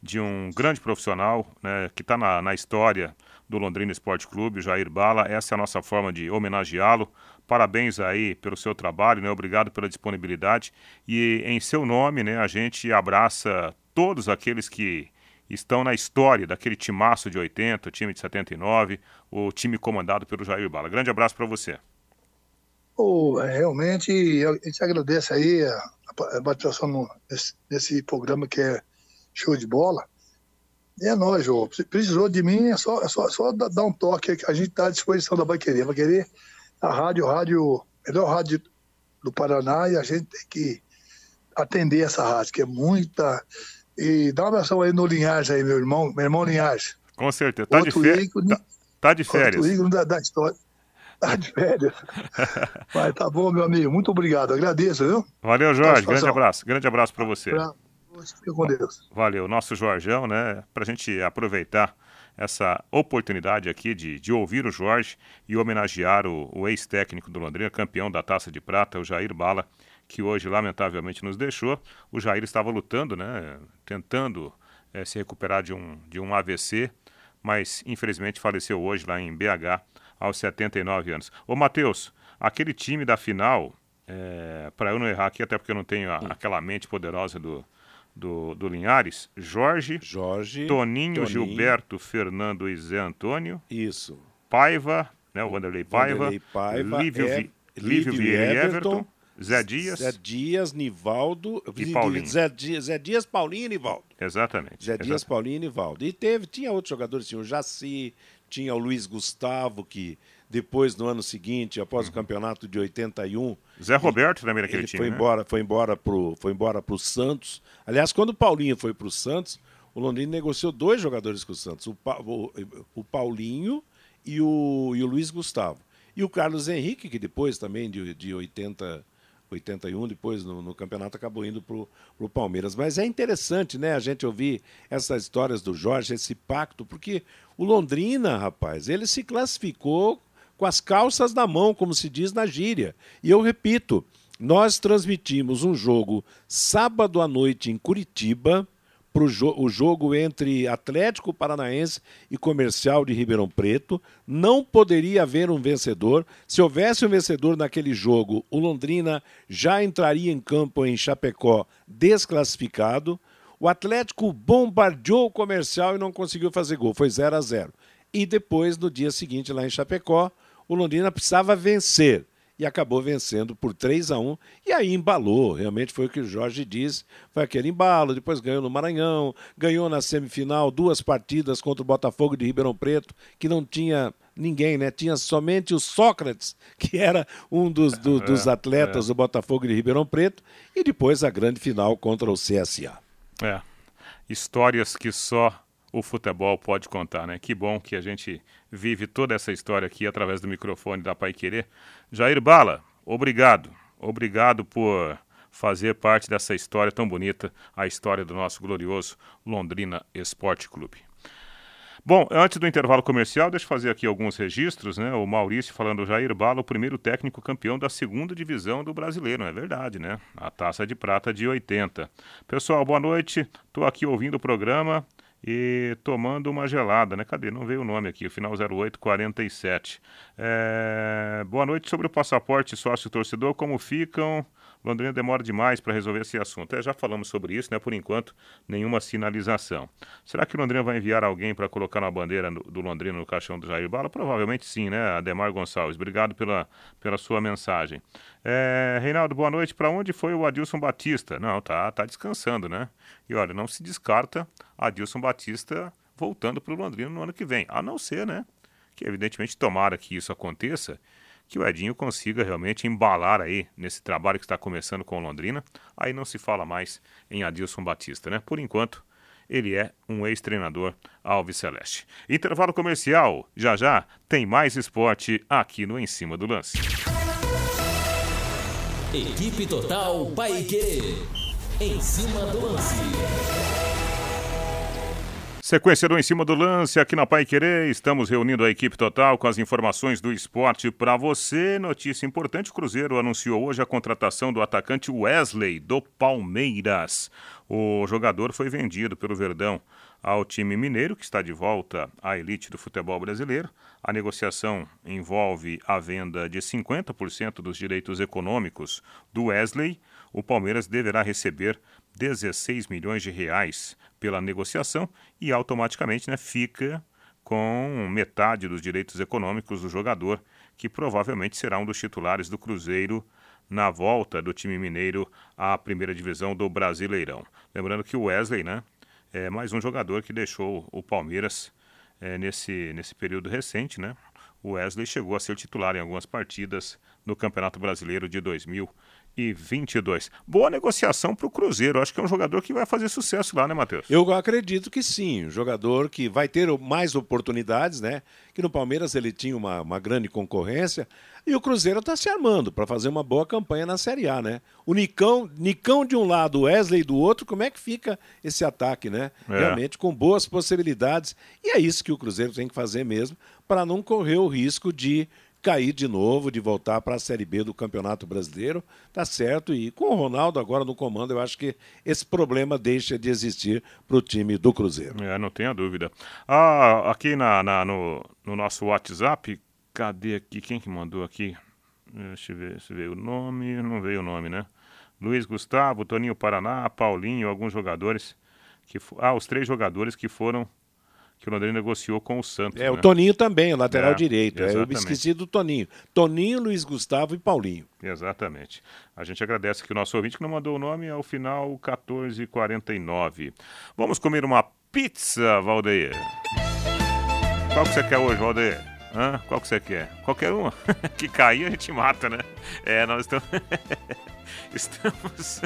de um grande profissional né, que está na, na história do Londrina Esporte Clube, Jair Bala. Essa é a nossa forma de homenageá-lo. Parabéns aí pelo seu trabalho, né? Obrigado pela disponibilidade. E em seu nome, né, a gente abraça todos aqueles que estão na história daquele timaço de 80, o time de 79, o time comandado pelo Jair Bala. Grande abraço para você. Oh, realmente, a gente agradece aí a, a participação nesse, nesse, programa que é show de bola. E é nóis, Jô. Precisou de mim, é só, é só, só dar um toque que a gente está à disposição da Baqueria. Vai querer a rádio, rádio, melhor rádio do Paraná e a gente tem que atender essa rádio, que é muita e dá uma abração aí no Linhares aí, meu irmão, meu irmão Linhares. Com certeza. Tá Outro de férias. Tá, tá, de férias. Outro ícone da, da história. Tá de férias. Mas tá bom, meu amigo. Muito obrigado. Agradeço, viu? Valeu, Jorge. Grande abraço. Grande abraço para você. Pra... Fique com Deus. Valeu. Nosso Jorgão, né? Pra gente aproveitar essa oportunidade aqui de, de ouvir o Jorge e homenagear o, o ex-técnico do Londrina, campeão da Taça de Prata, o Jair Bala, que hoje lamentavelmente nos deixou. O Jair estava lutando, né, tentando é, se recuperar de um, de um AVC, mas infelizmente faleceu hoje lá em BH, aos 79 anos. Ô Matheus, aquele time da final, é, para eu não errar aqui, até porque eu não tenho a, aquela mente poderosa do, do, do, Linhares, Jorge, Jorge Toninho, Toninho, Gilberto, Fernando e Zé Antônio. Isso. Paiva, né, o Vanderlei Paiva, Vanderlei Paiva Lívio, é, Lívio, Lívio Vieira e Everton Zé Dias. Zé Dias, Nivaldo. E Paulinho. Zé Dias, Zé Dias, Paulinho e Nivaldo. Exatamente. Zé Dias, exatamente. Paulinho e Nivaldo. E teve, tinha outros jogadores, tinha o Jaci, tinha o Luiz Gustavo, que depois, no ano seguinte, após uhum. o campeonato de 81. Zé Roberto ele, também naquele ele time. Foi né? embora, foi embora pro, foi embora pro Santos. Aliás, quando o Paulinho foi pro Santos, o Londrina negociou dois jogadores com o Santos, o, pa, o, o Paulinho e o, e o Luiz Gustavo. E o Carlos Henrique, que depois também de, de 80 81, depois no, no campeonato acabou indo para o Palmeiras. Mas é interessante, né, a gente ouvir essas histórias do Jorge, esse pacto, porque o Londrina, rapaz, ele se classificou com as calças na mão, como se diz na gíria. E eu repito, nós transmitimos um jogo sábado à noite em Curitiba, para jo o jogo entre Atlético Paranaense e Comercial de Ribeirão Preto. Não poderia haver um vencedor. Se houvesse um vencedor naquele jogo, o Londrina já entraria em campo em Chapecó desclassificado. O Atlético bombardeou o Comercial e não conseguiu fazer gol. Foi 0 a 0. E depois, no dia seguinte, lá em Chapecó, o Londrina precisava vencer e acabou vencendo por 3 a 1 e aí embalou, realmente foi o que o Jorge disse, foi aquele embalo, depois ganhou no Maranhão, ganhou na semifinal duas partidas contra o Botafogo de Ribeirão Preto, que não tinha ninguém, né? Tinha somente o Sócrates, que era um dos, do, dos é, atletas é. do Botafogo de Ribeirão Preto, e depois a grande final contra o CSA. É, histórias que só o futebol pode contar, né? Que bom que a gente vive toda essa história aqui através do microfone da Pai Querer. Jair Bala, obrigado. Obrigado por fazer parte dessa história tão bonita, a história do nosso glorioso Londrina Esporte Clube. Bom, antes do intervalo comercial, deixa eu fazer aqui alguns registros, né? O Maurício falando, Jair Bala, o primeiro técnico campeão da segunda divisão do brasileiro, é verdade, né? A taça de prata de 80. Pessoal, boa noite, estou aqui ouvindo o programa e tomando uma gelada, né? Cadê? Não veio o nome aqui, final 0847. É... Boa noite sobre o passaporte sócio-torcedor, como ficam? Londrina demora demais para resolver esse assunto. É, já falamos sobre isso, né? Por enquanto, nenhuma sinalização. Será que Londrina vai enviar alguém para colocar uma bandeira do Londrina no caixão do Jair Bala? Provavelmente sim, né? Ademar Gonçalves. Obrigado pela, pela sua mensagem. É, Reinaldo, boa noite. Para onde foi o Adilson Batista? Não, tá, tá descansando, né? E olha, não se descarta Adilson Batista voltando para o Londrina no ano que vem. A não ser, né? Que evidentemente tomara que isso aconteça que o Edinho consiga realmente embalar aí nesse trabalho que está começando com o Londrina. Aí não se fala mais em Adilson Batista, né? Por enquanto, ele é um ex-treinador Alves Celeste. Intervalo comercial, já já tem mais esporte aqui no Em Cima do Lance. Equipe Total Paique. Em cima do lance. Sequência do Em Cima do Lance aqui na Pai Querer. Estamos reunindo a equipe total com as informações do esporte para você. Notícia importante: o Cruzeiro anunciou hoje a contratação do atacante Wesley do Palmeiras. O jogador foi vendido pelo Verdão ao time mineiro, que está de volta à elite do futebol brasileiro. A negociação envolve a venda de 50% dos direitos econômicos do Wesley. O Palmeiras deverá receber 16 milhões de reais pela negociação e automaticamente né, fica com metade dos direitos econômicos do jogador, que provavelmente será um dos titulares do Cruzeiro na volta do time mineiro à primeira divisão do Brasileirão. Lembrando que o Wesley, né, é mais um jogador que deixou o Palmeiras é, nesse, nesse período recente, né? O Wesley chegou a ser titular em algumas partidas no Campeonato Brasileiro de 2000 e 22. Boa negociação para o Cruzeiro. Acho que é um jogador que vai fazer sucesso lá, né, Matheus? Eu acredito que sim. Um jogador que vai ter mais oportunidades, né? Que no Palmeiras ele tinha uma, uma grande concorrência. E o Cruzeiro está se armando para fazer uma boa campanha na Série A, né? O Nicão, Nicão de um lado, o Wesley do outro, como é que fica esse ataque, né? É. Realmente com boas possibilidades. E é isso que o Cruzeiro tem que fazer mesmo, para não correr o risco de cair de novo, de voltar para a Série B do Campeonato Brasileiro, tá certo? E com o Ronaldo agora no comando, eu acho que esse problema deixa de existir para o time do Cruzeiro. É, não tenha dúvida. Ah, aqui na, na no, no, nosso WhatsApp, cadê aqui? Quem que mandou aqui? Deixa eu ver se veio o nome. Não veio o nome, né? Luiz Gustavo, Toninho Paraná, Paulinho, alguns jogadores. que Ah, os três jogadores que foram que o Londrina negociou com o Santos. É, né? o Toninho também, o lateral é, direito. É, eu me esqueci do Toninho. Toninho, Luiz Gustavo e Paulinho. Exatamente. A gente agradece que o nosso ouvinte que não mandou o nome ao final 1449. Vamos comer uma pizza, Valdeir. Qual que você quer hoje, Valdeir? Hã? Qual que você quer? Qualquer uma. que cair a gente mata, né? É, nós estamos. estamos.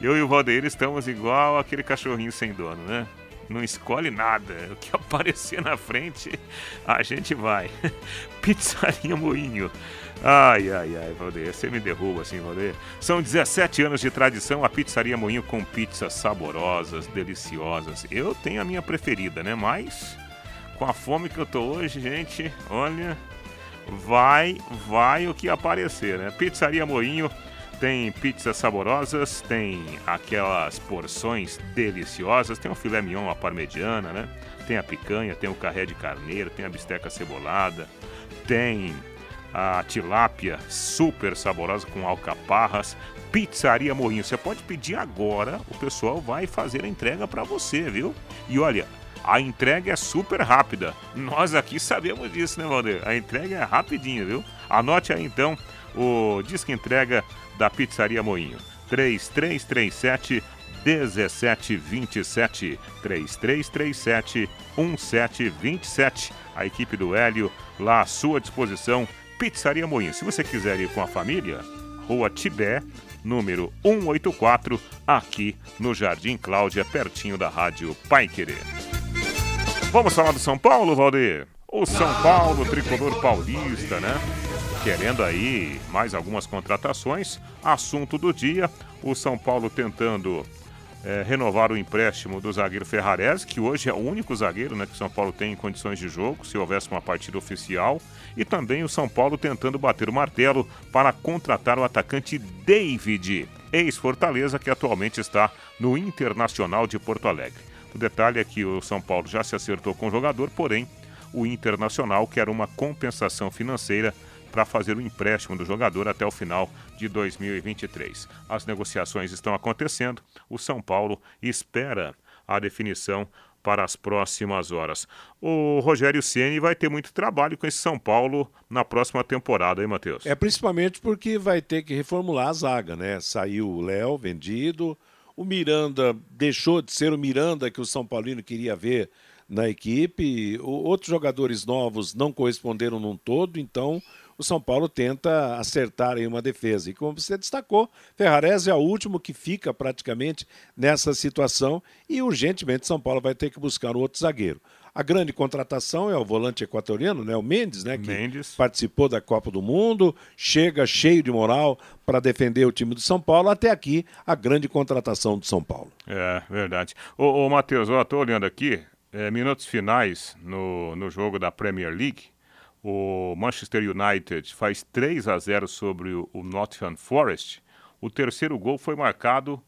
Eu e o Valdeir estamos igual aquele cachorrinho sem dono, né? Não escolhe nada. O que aparecer na frente, a gente vai. Pizzaria Moinho. Ai, ai, ai, Valdeir, você me derruba assim, Valdeir. São 17 anos de tradição a Pizzaria Moinho com pizzas saborosas, deliciosas. Eu tenho a minha preferida, né? Mas com a fome que eu tô hoje, gente, olha, vai, vai o que aparecer, né? Pizzaria Moinho tem pizzas saborosas, tem aquelas porções deliciosas, tem o filé mignon, a parmegiana, né? Tem a picanha, tem o carré de carneiro, tem a bisteca cebolada, tem a tilápia super saborosa com alcaparras, Pizzaria Moinho. Você pode pedir agora, o pessoal vai fazer a entrega para você, viu? E olha, a entrega é super rápida. Nós aqui sabemos disso, né, Valdir? A entrega é rapidinha, viu? Anote aí então o disco entrega da Pizzaria Moinho. 3337 1727 3337 1727. A equipe do Hélio lá à sua disposição. Pizzaria Moinho. Se você quiser ir com a família, Rua Tibé, número 184, aqui no Jardim Cláudia, pertinho da Rádio Pai Querer. Vamos falar do São Paulo, Valdir? O São Paulo, tricolor paulista, né? Querendo aí mais algumas contratações. Assunto do dia: o São Paulo tentando é, renovar o empréstimo do zagueiro Ferrarese, que hoje é o único zagueiro né, que o São Paulo tem em condições de jogo, se houvesse uma partida oficial. E também o São Paulo tentando bater o martelo para contratar o atacante David, ex-Fortaleza, que atualmente está no Internacional de Porto Alegre. O detalhe é que o São Paulo já se acertou com o jogador, porém o Internacional quer uma compensação financeira para fazer o empréstimo do jogador até o final de 2023. As negociações estão acontecendo. O São Paulo espera a definição para as próximas horas. O Rogério Ceni vai ter muito trabalho com esse São Paulo na próxima temporada, hein, Matheus? É principalmente porque vai ter que reformular a zaga, né? Saiu o Léo vendido, o Miranda deixou de ser o Miranda que o São Paulino queria ver na equipe, outros jogadores novos não corresponderam num todo, então o São Paulo tenta acertar em uma defesa. E como você destacou, Ferrarese é o último que fica praticamente nessa situação e urgentemente São Paulo vai ter que buscar um outro zagueiro. A grande contratação é o volante equatoriano, né, o Mendes, né, que Mendes. participou da Copa do Mundo, chega cheio de moral para defender o time do São Paulo. Até aqui, a grande contratação do São Paulo. É, verdade. Ô, ô Matheus, eu estou olhando aqui, é, minutos finais no, no jogo da Premier League. O Manchester United faz 3 a 0 sobre o, o Nottingham Forest. O terceiro gol foi marcado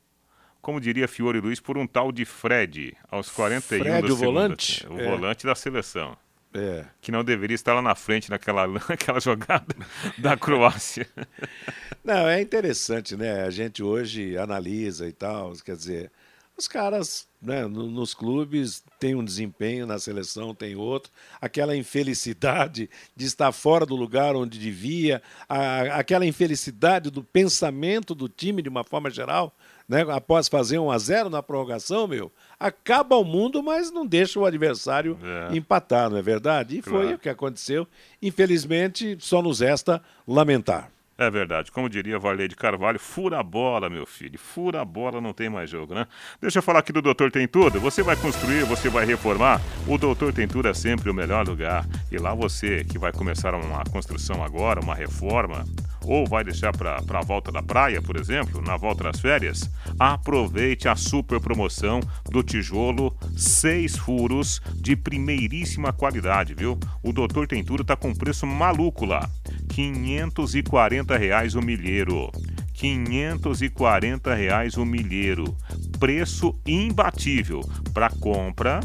como diria Fiore Luiz, por um tal de Fred, aos 41 Fred, do o volante? O é. volante da seleção. É. Que não deveria estar lá na frente naquela, naquela jogada da Croácia. Não, é interessante, né? A gente hoje analisa e tal, quer dizer, os caras né, nos clubes têm um desempenho, na seleção tem outro, aquela infelicidade de estar fora do lugar onde devia, a, aquela infelicidade do pensamento do time de uma forma geral, né, após fazer um a 0 na prorrogação, meu, acaba o mundo, mas não deixa o adversário É. empatar, não é verdade? E foi Claro. o que aconteceu. Infelizmente, só nos resta lamentar. É verdade, como diria Varley de Carvalho, fura a bola, meu filho. Fura a bola, não tem mais jogo, né? Deixa eu falar aqui do Doutor Tem Tudo. Você vai construir, você vai reformar. O Doutor Tem Tudo é sempre o melhor lugar. E lá você que vai começar uma construção agora, uma reforma, ou vai deixar para a volta da praia, por exemplo, na volta das férias, aproveite a super promoção do tijolo seis furos de primeiríssima qualidade, viu? O Doutor Tem Tudo tá com preço maluco lá. 540 reais o milheiro. 540 reais o milheiro. Preço imbatível para compra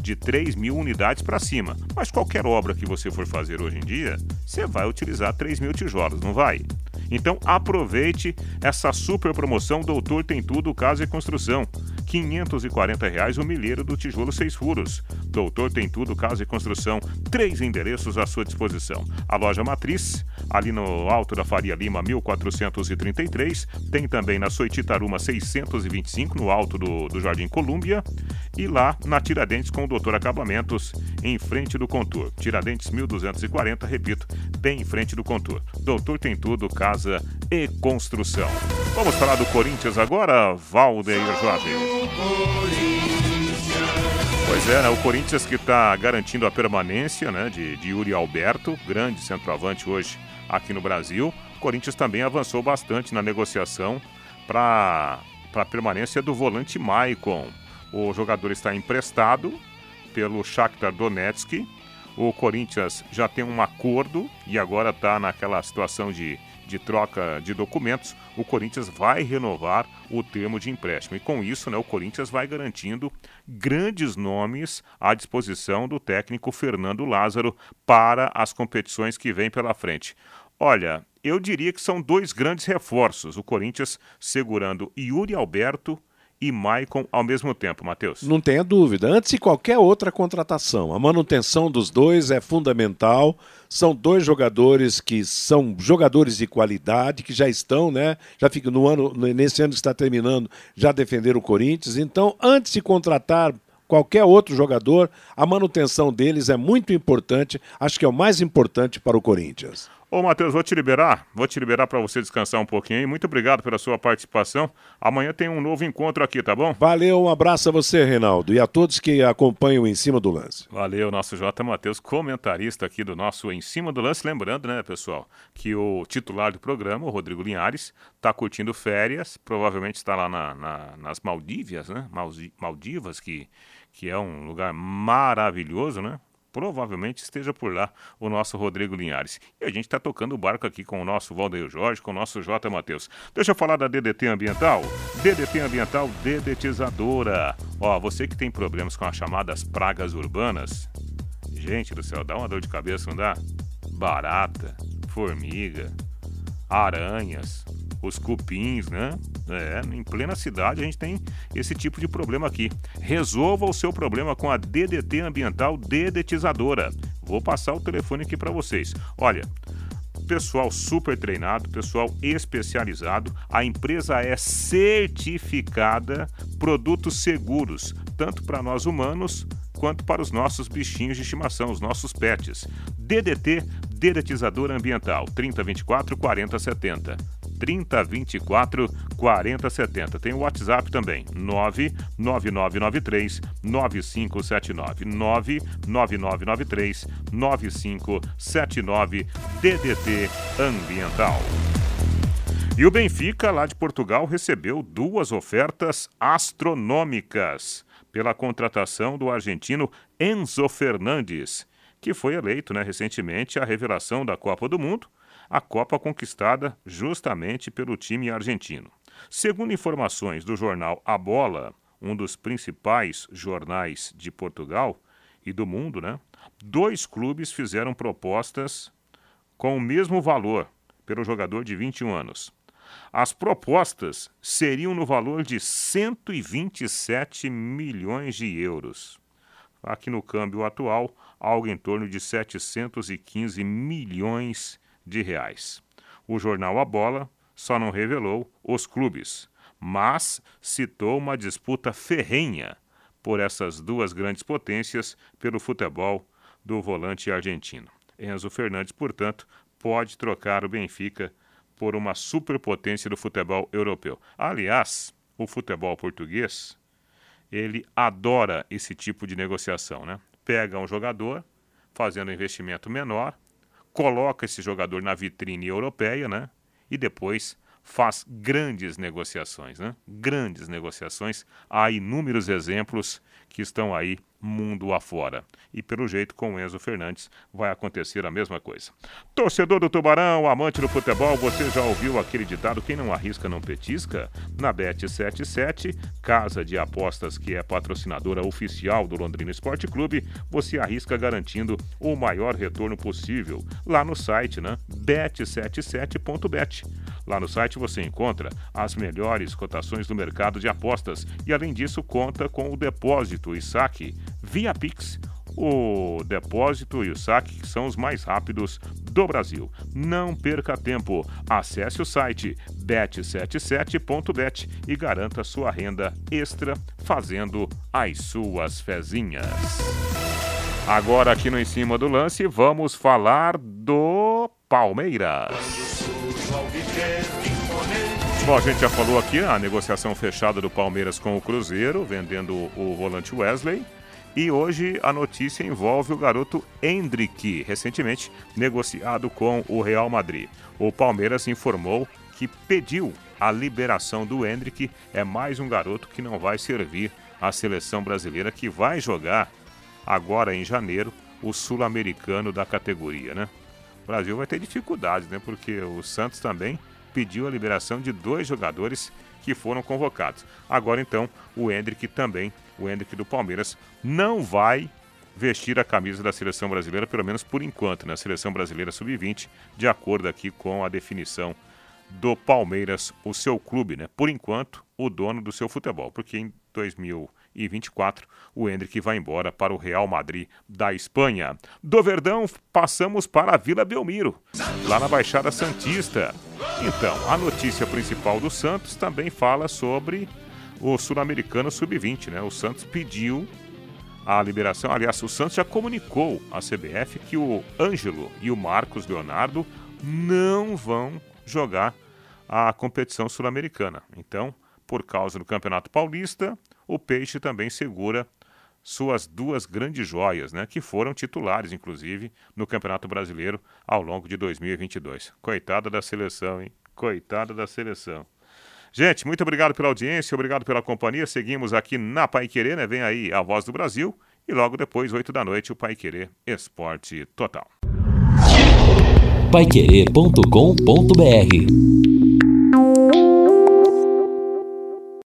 de 3 mil unidades para cima. Mas qualquer obra que você for fazer hoje em dia, você vai utilizar 3 mil tijolos, não vai? Então aproveite essa super promoção Doutor Tem Tudo Casa e Construção. 540 reais o milheiro do tijolo seis furos. Doutor Tem Tudo Casa e Construção. Três endereços à sua disposição. A loja Matriz, ali no Alto da Faria Lima, 1433. Tem também na Soititaruma 625, no alto do, do Jardim Colúmbia. E lá na Tiradentes com o Doutor Acabamentos, em frente do Contour. Tiradentes 1240, repito, bem em frente do Contour. Doutor Tem Tudo, Casa e Construção. Vamos falar do Corinthians agora, Valdeir Jorge. Pois é, né, o Corinthians que está garantindo a permanência né, de, de Yuri Alberto, grande centroavante hoje aqui no Brasil. O Corinthians também avançou bastante na negociação para a permanência do volante Maicon. O jogador está emprestado pelo Shakhtar Donetsk. O Corinthians já tem um acordo e agora está naquela situação de, de troca de documentos. O Corinthians vai renovar o termo de empréstimo. E com isso, né, o Corinthians vai garantindo grandes nomes à disposição do técnico Fernando Lázaro para as competições que vêm pela frente. Olha, eu diria que são dois grandes reforços. O Corinthians segurando Yuri Alberto e Maicon ao mesmo tempo, Matheus. Não tenha dúvida. Antes de qualquer outra contratação, a manutenção dos dois é fundamental. São dois jogadores que são jogadores de qualidade, que já estão, né? Já fica no ano, nesse ano que está terminando, já defenderam o Corinthians. Então, antes de contratar qualquer outro jogador, a manutenção deles é muito importante. Acho que é o mais importante para o Corinthians. Ô, Matheus, vou te liberar. Vou te liberar para você descansar um pouquinho aí. Muito obrigado pela sua participação. Amanhã tem um novo encontro aqui, tá bom? Valeu, um abraço a você, Reinaldo, e a todos que acompanham em cima do lance. Valeu, nosso J. Matheus, comentarista aqui do nosso Em Cima do Lance. Lembrando, né, pessoal, que o titular do programa, o Rodrigo Linhares, está curtindo férias. Provavelmente está lá na, na, nas Maldívias, né? Maldi- Maldivas, que, que é um lugar maravilhoso, né? Provavelmente esteja por lá o nosso Rodrigo Linhares. E a gente está tocando o barco aqui com o nosso Valdeir Jorge, com o nosso J. Matheus. Deixa eu falar da DDT Ambiental. DDT Ambiental Dedetizadora. Ó, você que tem problemas com as chamadas pragas urbanas, gente do céu, dá uma dor de cabeça, não dá? Barata, formiga, aranhas, os cupins, né? É, em plena cidade a gente tem esse tipo de problema aqui. Resolva o seu problema com a DDT Ambiental Dedetizadora. Vou passar o telefone aqui para vocês. Olha, pessoal super treinado, pessoal especializado. A empresa é certificada, produtos seguros, tanto para nós humanos quanto para os nossos bichinhos de estimação, os nossos pets. DDT Dedetizador ambiental 3024 4070. 3024 4070. Tem o WhatsApp também, 99993 9579. 99993 9579 DDT Ambiental. E o Benfica, lá de Portugal, recebeu duas ofertas astronômicas pela contratação do argentino Enzo Fernandes, que foi eleito né, recentemente a revelação da Copa do Mundo, a Copa conquistada justamente pelo time argentino. Segundo informações do jornal A Bola, um dos principais jornais de Portugal e do mundo, né, dois clubes fizeram propostas com o mesmo valor pelo jogador de 21 anos. As propostas seriam no valor de 127 milhões de euros. Aqui no câmbio atual, algo em torno de 715 milhões de reais. O jornal A Bola só não revelou os clubes, mas citou uma disputa ferrenha por essas duas grandes potências pelo futebol do volante argentino. Enzo Fernandes, portanto, pode trocar o Benfica por uma superpotência do futebol europeu. Aliás, o futebol português, ele adora esse tipo de negociação, né? Pega um jogador, fazendo um investimento menor, coloca esse jogador na vitrine europeia, né? E depois faz grandes negociações, né? Grandes negociações. Há inúmeros exemplos que estão aí mundo afora. E pelo jeito, com o Enzo Fernandes, vai acontecer a mesma coisa. Torcedor do Tubarão, amante do futebol, você já ouviu aquele ditado: quem não arrisca não petisca? Na Bet77, casa de apostas que é patrocinadora oficial do Londrina Esporte Clube, você arrisca garantindo o maior retorno possível. Lá no site, né? Bet77.bet. Lá no site você encontra as melhores cotações do mercado de apostas e, além disso, conta com o depósito e saque via Pix. O depósito e o saque são os mais rápidos do Brasil. Não perca tempo. Acesse o site bet77.bet e garanta sua renda extra fazendo as suas fezinhas. Agora aqui no Em Cima do Lance, vamos falar do Palmeiras. Bom, a gente já falou aqui a negociação fechada do Palmeiras com o Cruzeiro, vendendo o volante Wesley. E hoje a notícia envolve o garoto Hendrick, recentemente negociado com o Real Madrid. O Palmeiras informou que pediu a liberação do Hendrick. É mais um garoto que não vai servir à seleção brasileira, que vai jogar agora em janeiro o sul-americano da categoria, né? O Brasil vai ter dificuldades, né? Porque o Santos também pediu a liberação de dois jogadores que foram convocados. Agora então, o Hendrick também o Hendrick do Palmeiras, não vai vestir a camisa da seleção brasileira, pelo menos por enquanto, na né? seleção brasileira sub-20, de acordo aqui com a definição do Palmeiras, o seu clube, né? Por enquanto, o dono do seu futebol, porque em 2024 o Hendrick vai embora para o Real Madrid da Espanha. Do Verdão, passamos para a Vila Belmiro, lá na Baixada Santista. Então, a notícia principal do Santos também fala sobre o Sul-Americano Sub-20, né? O Santos pediu a liberação. Aliás, o Santos já comunicou à CBF que o Ângelo e o Marcos Leonardo não vão jogar a competição sul-americana. Então, por causa do Campeonato Paulista, o Peixe também segura suas duas grandes joias, né, que foram titulares, inclusive, no Campeonato Brasileiro ao longo de 2022. Coitada da seleção, hein? Coitada da seleção. Gente, muito obrigado pela audiência, obrigado pela companhia. Seguimos aqui na Pai Querer, né? Vem aí a Voz do Brasil e logo depois, 8 da noite, o Pai Querer Esporte Total. Paiquerê.com.br